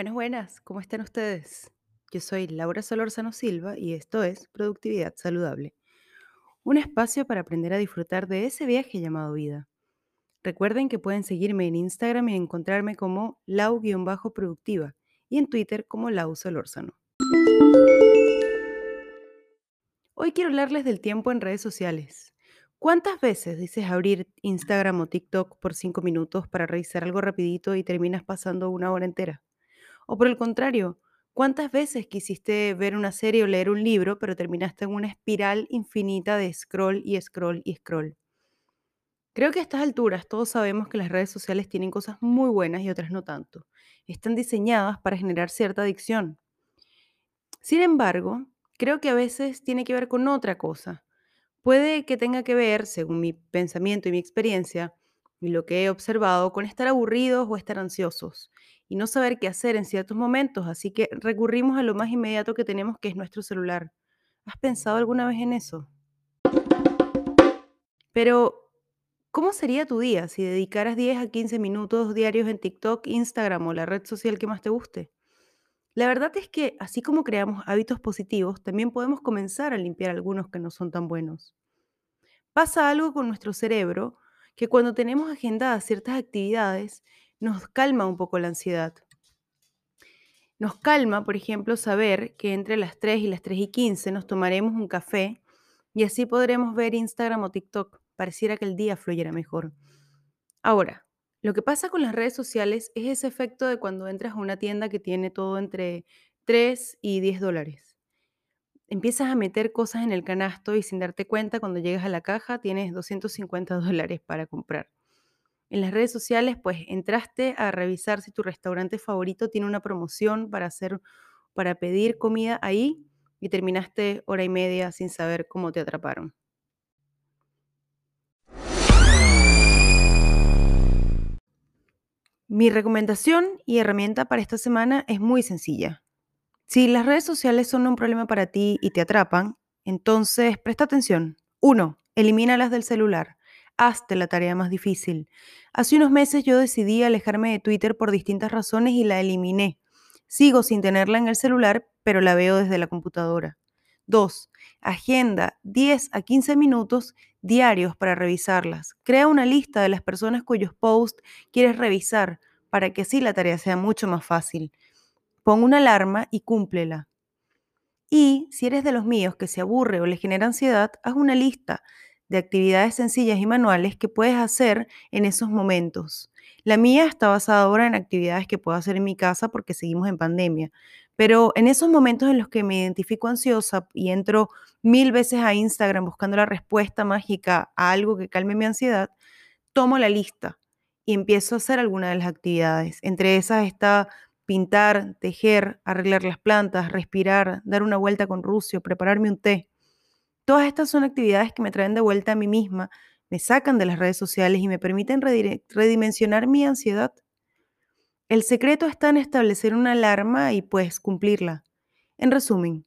Buenas, buenas, ¿cómo están ustedes? Yo soy Laura Solorzano Silva y esto es Productividad Saludable, un espacio para aprender a disfrutar de ese viaje llamado vida. Recuerden que pueden seguirme en Instagram y encontrarme como lau-productiva y en Twitter como Lau Solórzano. Hoy quiero hablarles del tiempo en redes sociales. ¿Cuántas veces dices abrir Instagram o TikTok por cinco minutos para revisar algo rapidito y terminas pasando una hora entera? O por el contrario, ¿cuántas veces quisiste ver una serie o leer un libro, pero terminaste en una espiral infinita de scroll y scroll y scroll? Creo que a estas alturas todos sabemos que las redes sociales tienen cosas muy buenas y otras no tanto. Están diseñadas para generar cierta adicción. Sin embargo, creo que a veces tiene que ver con otra cosa. Puede que tenga que ver, según mi pensamiento y mi experiencia, y lo que he observado, con estar aburridos o estar ansiosos y no saber qué hacer en ciertos momentos, así que recurrimos a lo más inmediato que tenemos, que es nuestro celular. ¿Has pensado alguna vez en eso? Pero, ¿cómo sería tu día si dedicaras 10 a 15 minutos diarios en TikTok, Instagram o la red social que más te guste? La verdad es que, así como creamos hábitos positivos, también podemos comenzar a limpiar algunos que no son tan buenos. Pasa algo con nuestro cerebro que cuando tenemos agendadas ciertas actividades, nos calma un poco la ansiedad. Nos calma, por ejemplo, saber que entre las 3 y las 3 y 15 nos tomaremos un café y así podremos ver Instagram o TikTok. Pareciera que el día fluyera mejor. Ahora, lo que pasa con las redes sociales es ese efecto de cuando entras a una tienda que tiene todo entre 3 y 10 dólares. Empiezas a meter cosas en el canasto y sin darte cuenta, cuando llegas a la caja tienes 250 dólares para comprar. En las redes sociales, pues entraste a revisar si tu restaurante favorito tiene una promoción para hacer, para pedir comida ahí y terminaste hora y media sin saber cómo te atraparon. Mi recomendación y herramienta para esta semana es muy sencilla. Si las redes sociales son un problema para ti y te atrapan, entonces presta atención. Uno, elimínalas del celular. Hazte la tarea más difícil. Hace unos meses yo decidí alejarme de Twitter por distintas razones y la eliminé. Sigo sin tenerla en el celular, pero la veo desde la computadora. 2. Agenda 10 a 15 minutos diarios para revisarlas. Crea una lista de las personas cuyos posts quieres revisar para que así la tarea sea mucho más fácil. Pon una alarma y cúmplela. Y si eres de los míos que se aburre o le genera ansiedad, haz una lista de actividades sencillas y manuales que puedes hacer en esos momentos. La mía está basada ahora en actividades que puedo hacer en mi casa porque seguimos en pandemia. Pero en esos momentos en los que me identifico ansiosa y entro mil veces a Instagram buscando la respuesta mágica a algo que calme mi ansiedad, tomo la lista y empiezo a hacer alguna de las actividades. Entre esas está pintar, tejer, arreglar las plantas, respirar, dar una vuelta con Rucio, prepararme un té. Todas estas son actividades que me traen de vuelta a mí misma, me sacan de las redes sociales y me permiten redimensionar mi ansiedad. El secreto está en establecer una alarma y pues cumplirla. En resumen,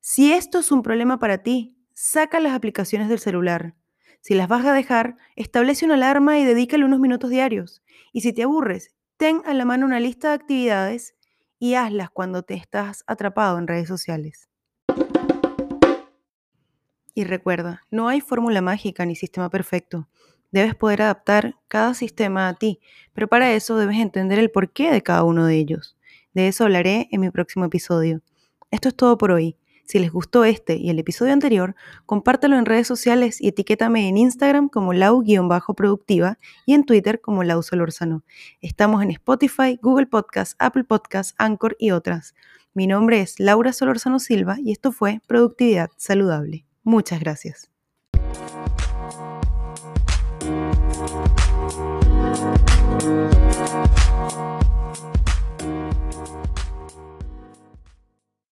si esto es un problema para ti, saca las aplicaciones del celular. Si las vas a dejar, establece una alarma y dedícale unos minutos diarios. Y si te aburres, ten a la mano una lista de actividades y hazlas cuando te estás atrapado en redes sociales. Y recuerda, no hay fórmula mágica ni sistema perfecto. Debes poder adaptar cada sistema a ti, pero para eso debes entender el porqué de cada uno de ellos. De eso hablaré en mi próximo episodio. Esto es todo por hoy. Si les gustó este y el episodio anterior, compártelo en redes sociales y etiquétame en Instagram como lau-productiva y en Twitter como Lau Solorzano. Estamos en Spotify, Google Podcasts, Apple Podcasts, Anchor y otras. Mi nombre es Laura Solorzano Silva y esto fue Productividad Saludable. Muchas gracias.